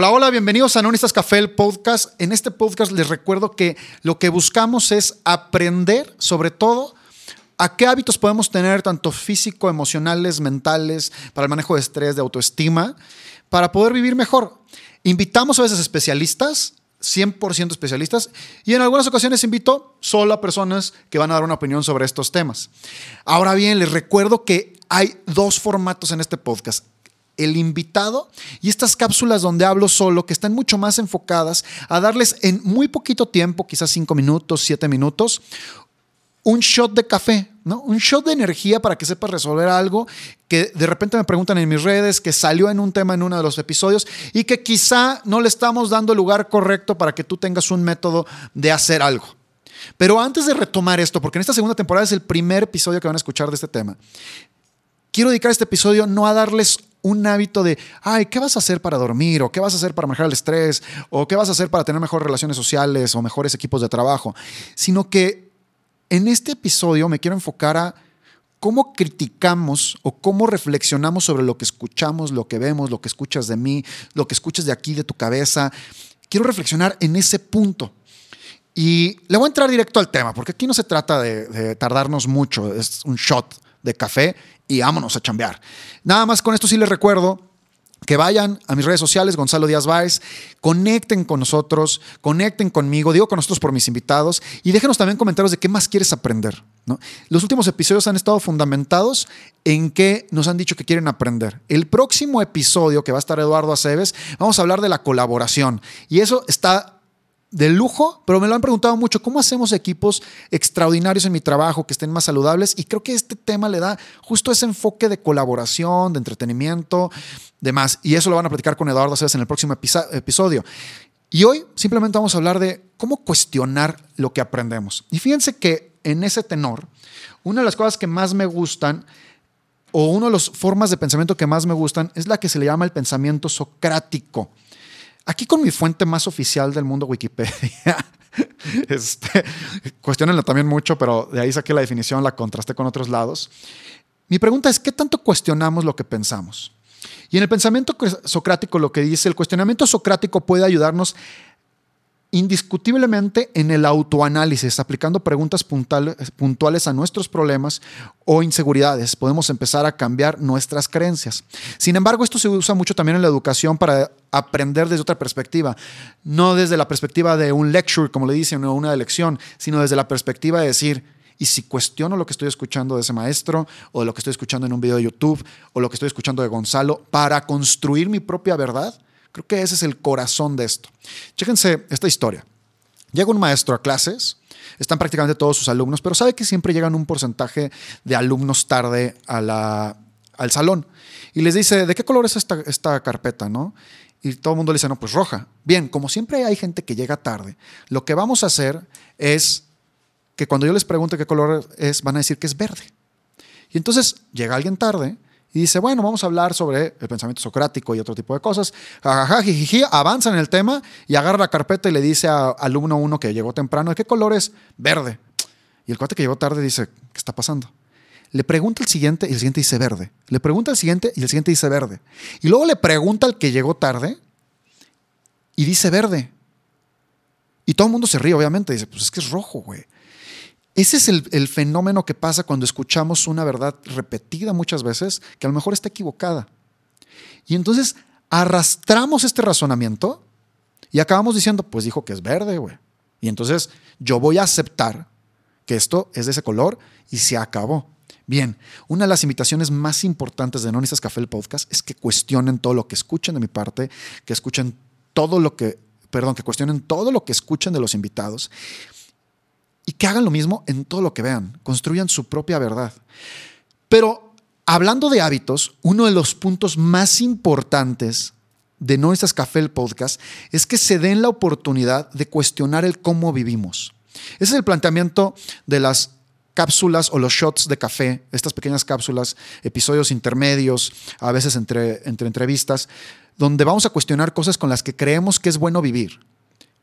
Hola, hola, bienvenidos a No Café, el podcast. En este podcast les recuerdo que lo que buscamos es aprender, sobre todo, a qué hábitos podemos tener, tanto físico, emocionales, mentales, para el manejo de estrés, de autoestima, para poder vivir mejor. Invitamos a veces especialistas, 100% especialistas, y en algunas ocasiones invito solo a personas que van a dar una opinión sobre estos temas. Ahora bien, les recuerdo que hay dos formatos en este podcast el invitado y estas cápsulas donde hablo solo, que están mucho más enfocadas a darles en muy poquito tiempo, quizás cinco minutos, siete minutos, un shot de café, ¿no? Un shot de energía para que sepas resolver algo que de repente me preguntan en mis redes, que salió en un tema en uno de los episodios y que quizá no le estamos dando el lugar correcto para que tú tengas un método de hacer algo. Pero antes de retomar esto, porque en esta segunda temporada es el primer episodio que van a escuchar de este tema, quiero dedicar este episodio no a darles un hábito de, ay, ¿qué vas a hacer para dormir? ¿O qué vas a hacer para manejar el estrés? ¿O qué vas a hacer para tener mejores relaciones sociales o mejores equipos de trabajo? Sino que en este episodio me quiero enfocar a cómo criticamos o cómo reflexionamos sobre lo que escuchamos, lo que vemos, lo que escuchas de mí, lo que escuchas de aquí, de tu cabeza. Quiero reflexionar en ese punto. Y le voy a entrar directo al tema, porque aquí no se trata de, de tardarnos mucho, es un shot de café y vámonos a chambear. Nada más con esto sí les recuerdo que vayan a mis redes sociales, Gonzalo Díaz Báez, conecten con nosotros, conecten conmigo, digo con nosotros por mis invitados y déjenos también comentarios de qué más quieres aprender. Los últimos episodios han estado fundamentados en que nos han dicho que quieren aprender. El próximo episodio que va a estar Eduardo Aceves, vamos a hablar de la colaboración y eso está de lujo, pero me lo han preguntado mucho, ¿cómo hacemos equipos extraordinarios en mi trabajo que estén más saludables? Y creo que este tema le da justo ese enfoque de colaboración, de entretenimiento, demás. Y eso lo van a platicar con Eduardo Aceves en el próximo episodio. Y hoy simplemente vamos a hablar de cómo cuestionar lo que aprendemos. Y fíjense que en ese tenor, una de las cosas que más me gustan o una de las formas de pensamiento que más me gustan es la que se le llama el pensamiento socrático. Aquí con mi fuente más oficial del mundo, Wikipedia. Este, cuestionenla también mucho, pero de ahí saqué la definición, la contrasté con otros lados. Mi pregunta es, ¿qué tanto cuestionamos lo que pensamos? Y en el pensamiento socrático lo que dice, el cuestionamiento socrático puede ayudarnos indiscutiblemente en el autoanálisis, aplicando preguntas puntuales a nuestros problemas o inseguridades. Podemos empezar a cambiar nuestras creencias. Sin embargo, esto se usa mucho también en la educación para aprender desde otra perspectiva, no desde la perspectiva de un lecture, como le dicen, o una lección, sino desde la perspectiva de decir, y si cuestiono lo que estoy escuchando de ese maestro, o lo que estoy escuchando en un video de YouTube, o lo que estoy escuchando de Gonzalo, para construir mi propia verdad, Creo que ese es el corazón de esto. Chéquense esta historia. Llega un maestro a clases, están prácticamente todos sus alumnos, pero sabe que siempre llegan un porcentaje de alumnos tarde al salón. Y les dice, ¿de qué color es esta, esta carpeta? ¿no? Y todo el mundo le dice, no, pues roja. Bien, como siempre hay gente que llega tarde, lo que vamos a hacer es que cuando yo les pregunte qué color es, van a decir que es verde. Y entonces llega alguien tarde dice, bueno, vamos a hablar sobre el pensamiento socrático y otro tipo de cosas. Jajaja, jijiji, avanza en el tema y agarra la carpeta y le dice a alumno uno que llegó temprano, ¿de qué color es? Verde. Y el cuate que llegó tarde dice, ¿qué está pasando? Le pregunta al siguiente y el siguiente dice verde. Le pregunta al siguiente y el siguiente dice verde. Y luego le pregunta al que llegó tarde y dice verde. Y todo el mundo se ríe, obviamente. Dice, pues es que es rojo, güey. Ese es el, fenómeno que pasa cuando escuchamos una verdad repetida muchas veces que a lo mejor está equivocada. Y entonces arrastramos este razonamiento y acabamos diciendo, pues dijo que es verde, güey. Y entonces yo voy a aceptar que esto es de ese color y se acabó. Bien, una de las invitaciones más importantes de No Café el Podcast es que cuestionen todo lo que escuchen de mi parte, que escuchen todo lo que, perdón, que cuestionen todo lo que escuchen de los invitados y que hagan lo mismo en todo lo que vean, construyan su propia verdad. Pero hablando de hábitos, uno de los puntos más importantes de No Estás Café el podcast es que se den la oportunidad de cuestionar el cómo vivimos. Ese es el planteamiento de las cápsulas o los shots de café, estas pequeñas cápsulas, episodios intermedios, a veces entre, entre entrevistas, donde vamos a cuestionar cosas con las que creemos que es bueno vivir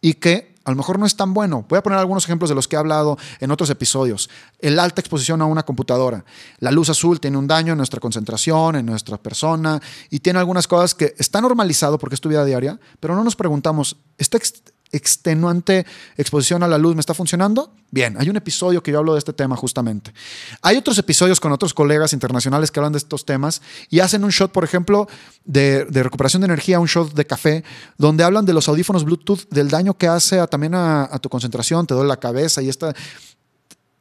y que a lo mejor no es tan bueno. Voy a poner algunos ejemplos de los que he hablado en otros episodios. El alta exposición a una computadora. La luz azul tiene un daño en nuestra concentración, en nuestra persona, y tiene algunas cosas que está normalizado porque es tu vida diaria, pero no nos preguntamos, ¿está extenuante exposición a la luz me está funcionando? Bien, hay un episodio que yo hablo de este tema justamente. Hay otros episodios con otros colegas internacionales que hablan de estos temas y hacen un shot, por ejemplo, de, recuperación de energía, un shot de café, donde hablan de los audífonos Bluetooth, del daño que hace también a, a, tu concentración, te duele la cabeza y esta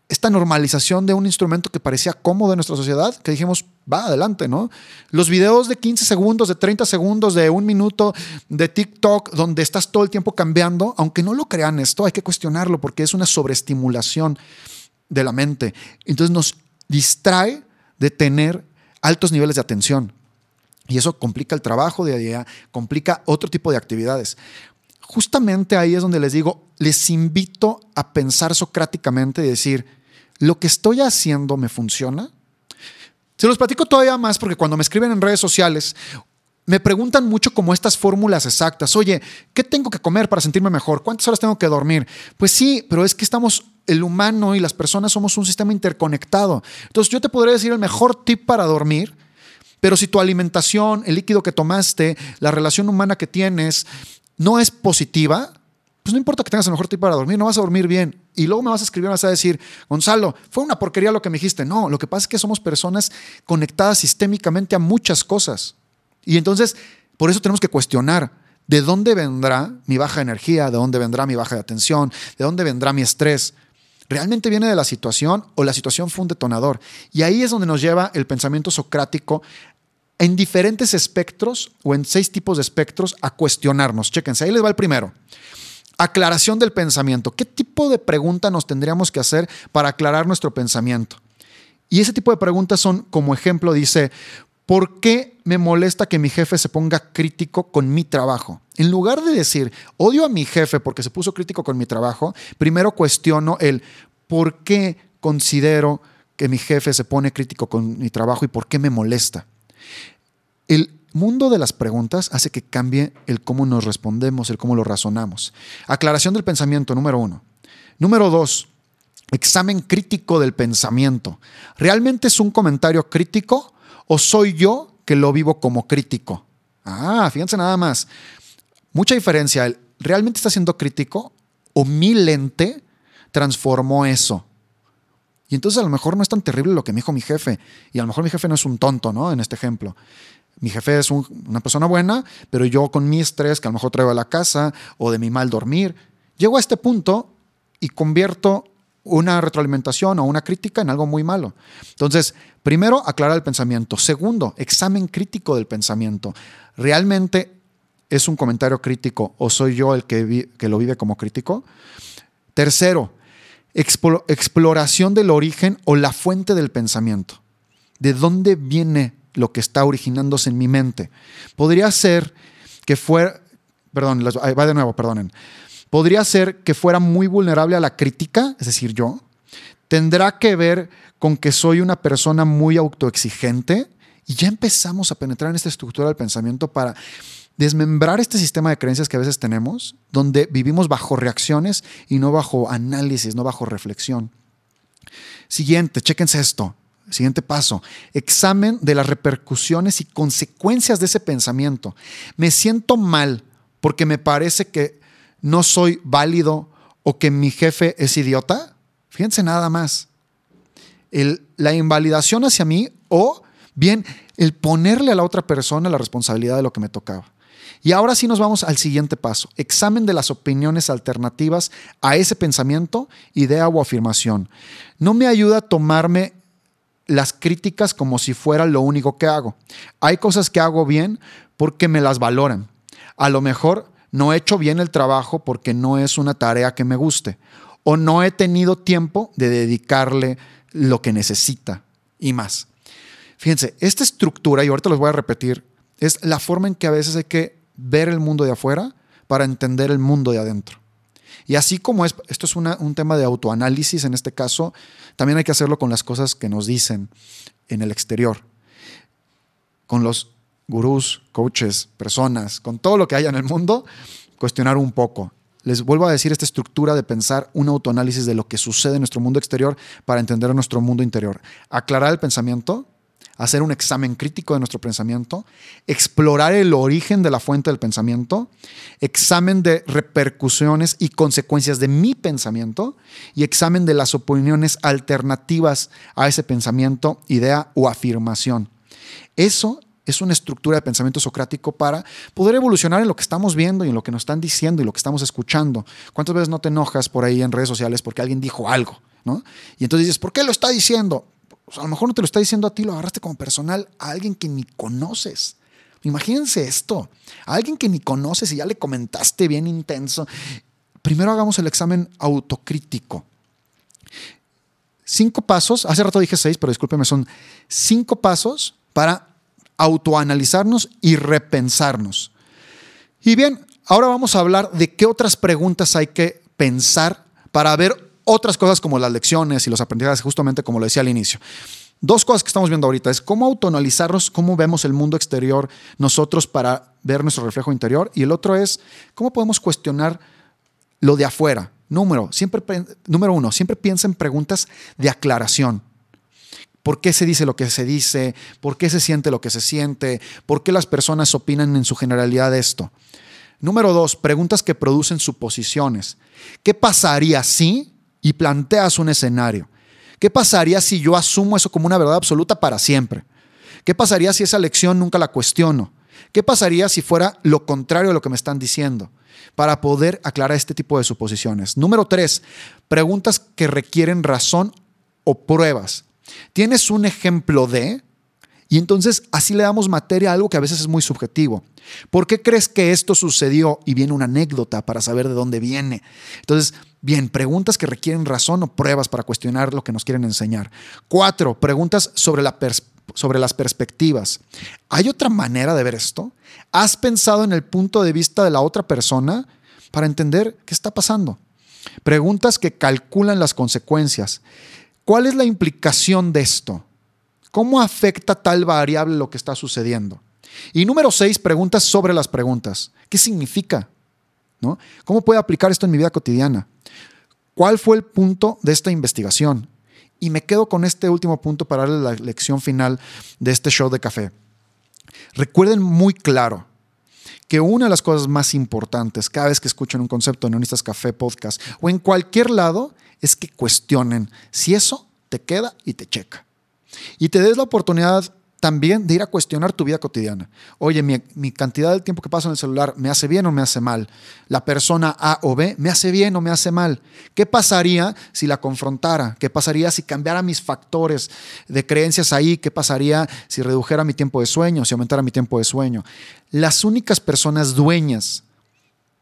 esta normalización de un instrumento que parecía cómodo en nuestra sociedad, que dijimos, va adelante, ¿no? Los videos de 15 segundos, de 30 segundos, de un minuto de TikTok, donde estás todo el tiempo cambiando, aunque no lo crean esto, hay que cuestionarlo porque es una sobreestimulación de la mente. Entonces nos distrae de tener altos niveles de atención. Y eso complica el trabajo de día, complica otro tipo de actividades justamente ahí es donde les digo, les invito a pensar socráticamente y decir, ¿lo que estoy haciendo me funciona? Se los platico todavía más porque cuando me escriben en redes sociales, me preguntan mucho como estas fórmulas exactas. Oye, ¿qué tengo que comer para sentirme mejor? ¿Cuántas horas tengo que dormir? Pues sí, pero es que estamos, el humano y las personas somos un sistema interconectado. Entonces yo te podría decir el mejor tip para dormir, pero si tu alimentación, el líquido que tomaste, la relación humana que tienes no es positiva, pues no importa que tengas el mejor tipo para dormir, no vas a dormir bien. Y luego me vas a escribir, me vas a decir, Gonzalo, fue una porquería lo que me dijiste. No, lo que pasa es que somos personas conectadas sistémicamente a muchas cosas. Y entonces, por eso tenemos que cuestionar de dónde vendrá mi baja energía, de dónde vendrá mi baja de atención, de dónde vendrá mi estrés. ¿Realmente viene de la situación o la situación fue un detonador? Y ahí es donde nos lleva el pensamiento socrático en diferentes espectros o en seis tipos de espectros a cuestionarnos. Chéquense, ahí les va el primero. Aclaración del pensamiento. ¿Qué tipo de pregunta nos tendríamos que hacer para aclarar nuestro pensamiento? Y ese tipo de preguntas son, como ejemplo, dice, ¿por qué me molesta que mi jefe se ponga crítico con mi trabajo? En lugar de decir, odio a mi jefe porque se puso crítico con mi trabajo, primero cuestiono el por qué considero que mi jefe se pone crítico con mi trabajo y por qué me molesta. El mundo de las preguntas hace que cambie el cómo nos respondemos, el cómo lo razonamos. Aclaración del pensamiento, número uno. Número dos, examen crítico del pensamiento. ¿Realmente es un comentario crítico o soy yo que lo vivo como crítico? Ah, fíjense nada más. Mucha diferencia. ¿Realmente está siendo crítico o mi lente transformó eso? Y entonces a lo mejor no es tan terrible lo que me dijo mi jefe. Y a lo mejor mi jefe no es un tonto, ¿no? En este ejemplo mi jefe es una persona buena, pero yo con mi estrés que a lo mejor traigo a la casa o de mi mal dormir, llego a este punto y convierto una retroalimentación o una crítica en algo muy malo. Entonces, primero, aclarar el pensamiento. Segundo, examen crítico del pensamiento. ¿Realmente es un comentario crítico o soy yo el que, que lo vive como crítico? Tercero, exploración del origen o la fuente del pensamiento. ¿De dónde viene lo que está originándose en mi mente. Podría ser que fuera, perdón, va de nuevo, perdonen. Podría ser que fuera muy vulnerable a la crítica, es decir, yo. Tendrá que ver con que soy una persona muy autoexigente y ya empezamos a penetrar en esta estructura del pensamiento para desmembrar este sistema de creencias que a veces tenemos, donde vivimos bajo reacciones y no bajo análisis, no bajo reflexión. Siguiente, chéquense esto. Siguiente paso, examen de las repercusiones y consecuencias de ese pensamiento. Me siento mal porque me parece que no soy válido o que mi jefe es idiota. Fíjense nada más. la invalidación hacia mí o bien el ponerle a la otra persona la responsabilidad de lo que me tocaba. Y ahora sí nos vamos al siguiente paso, examen de las opiniones alternativas a ese pensamiento, idea o afirmación. No me ayuda a tomarme las críticas como si fuera lo único que hago. Hay cosas que hago bien porque me las valoran. A lo mejor no he hecho bien el trabajo porque no es una tarea que me guste o no he tenido tiempo de dedicarle lo que necesita y más. Fíjense, esta estructura, y ahorita los voy a repetir, es la forma en que a veces hay que ver el mundo de afuera para entender el mundo de adentro. Y así como es, esto es un tema de autoanálisis en este caso, también hay que hacerlo con las cosas que nos dicen en el exterior, con los gurús, coaches, personas, con todo lo que haya en el mundo, cuestionar un poco les vuelvo a decir esta estructura de pensar un autoanálisis de lo que sucede en nuestro mundo exterior para entender nuestro mundo interior. Aclarar el pensamiento, hacer un examen crítico de nuestro pensamiento, explorar el origen de la fuente del pensamiento, examen de repercusiones y consecuencias de mi pensamiento y examen de las opiniones alternativas a ese pensamiento, idea o afirmación. Eso es una estructura de pensamiento socrático para poder evolucionar en lo que estamos viendo y en lo que nos están diciendo y lo que estamos escuchando. ¿Cuántas veces no te enojas por ahí en redes sociales porque alguien dijo algo? ¿no? Y entonces dices, ¿por qué lo está diciendo? A lo mejor no te lo está diciendo a ti, lo agarraste como personal a alguien que ni conoces. Imagínense esto, a alguien que ni conoces y ya le comentaste bien intenso. Primero hagamos el examen autocrítico. Cinco pasos, hace rato dije seis, pero discúlpeme, son cinco pasos para autoanalizarnos y repensarnos. Y bien, ahora vamos a hablar de qué otras preguntas hay que pensar para ver otras cosas como las lecciones y los aprendizajes, justamente como lo decía al inicio. Dos cosas que estamos viendo ahorita es cómo autoanalizarnos, cómo vemos el mundo exterior nosotros para ver nuestro reflejo interior. Y el otro es cómo podemos cuestionar lo de afuera. Número, siempre, número uno, siempre piensa en preguntas de aclaración por qué se dice lo que se dice, por qué se siente lo que se siente, por qué las personas opinan en su generalidad esto. Número dos, preguntas que producen suposiciones. ¿Qué pasaría si? Y planteas un escenario. ¿Qué pasaría si yo asumo eso como una verdad absoluta para siempre? ¿Qué pasaría si esa lección nunca la cuestiono? ¿Qué pasaría si fuera lo contrario de lo que me están diciendo? Para poder aclarar este tipo de suposiciones. Número tres, preguntas que requieren razón o pruebas. Tienes un ejemplo de, y entonces así le damos materia a algo que a veces es muy subjetivo. ¿Por qué crees que esto sucedió? Y viene una anécdota para saber de dónde viene. Entonces, bien, preguntas que requieren razón o pruebas para cuestionar lo que nos quieren enseñar. Cuatro, preguntas sobre, la sobre las perspectivas. ¿Hay otra manera de ver esto? ¿Has pensado en el punto de vista de la otra persona para entender qué está pasando? Preguntas que calculan las consecuencias. ¿Cuál es la implicación de esto? ¿Cómo afecta tal variable lo que está sucediendo? Y número seis, preguntas sobre las preguntas. ¿Qué significa? ¿No? ¿Cómo puedo aplicar esto en mi vida cotidiana? ¿Cuál fue el punto de esta investigación? Y me quedo con este último punto para darle la lección final de este show de café. Recuerden muy claro que una de las cosas más importantes cada vez que escuchan un concepto en Unistas Café Podcast o en cualquier lado es que cuestionen si eso te queda y te checa. Y te des la oportunidad también de ir a cuestionar tu vida cotidiana. Oye, mi, cantidad de tiempo que paso en el celular me hace bien o me hace mal. La persona A o B me hace bien o me hace mal. ¿Qué pasaría si la confrontara? ¿Qué pasaría si cambiara mis factores de creencias ahí? ¿Qué pasaría si redujera mi tiempo de sueño, si aumentara mi tiempo de sueño? Las únicas personas dueñas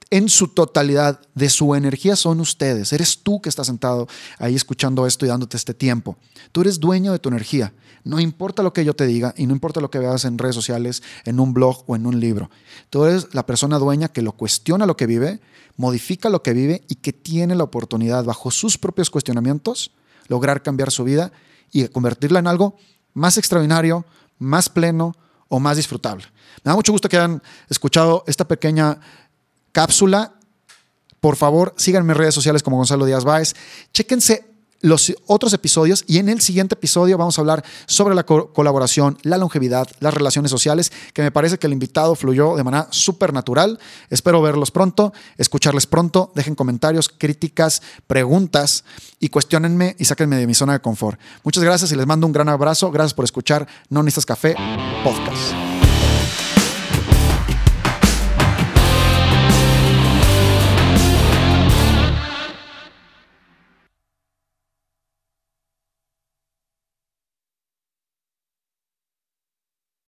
en su totalidad de su energía son ustedes. Eres tú que estás sentado ahí escuchando esto y dándote este tiempo. Tú eres dueño de tu energía. No importa lo que yo te diga y no importa lo que veas en redes sociales, en un blog o en un libro. Tú eres la persona dueña que lo cuestiona lo que vive, modifica lo que vive y que tiene la oportunidad bajo sus propios cuestionamientos lograr cambiar su vida y convertirla en algo más extraordinario, más pleno o más disfrutable. Me da mucho gusto que hayan escuchado esta pequeña cápsula. Por favor, síganme en redes sociales como Gonzalo Díaz Báez. Chéquense los otros episodios y en el siguiente episodio vamos a hablar sobre la colaboración, la longevidad, las relaciones sociales, que me parece que el invitado fluyó de manera súper natural. Espero verlos pronto, escucharles pronto, dejen comentarios, críticas, preguntas y cuestionenme y sáquenme de mi zona de confort. Muchas gracias y les mando un gran abrazo. Gracias por escuchar No Necesitas Café Podcast.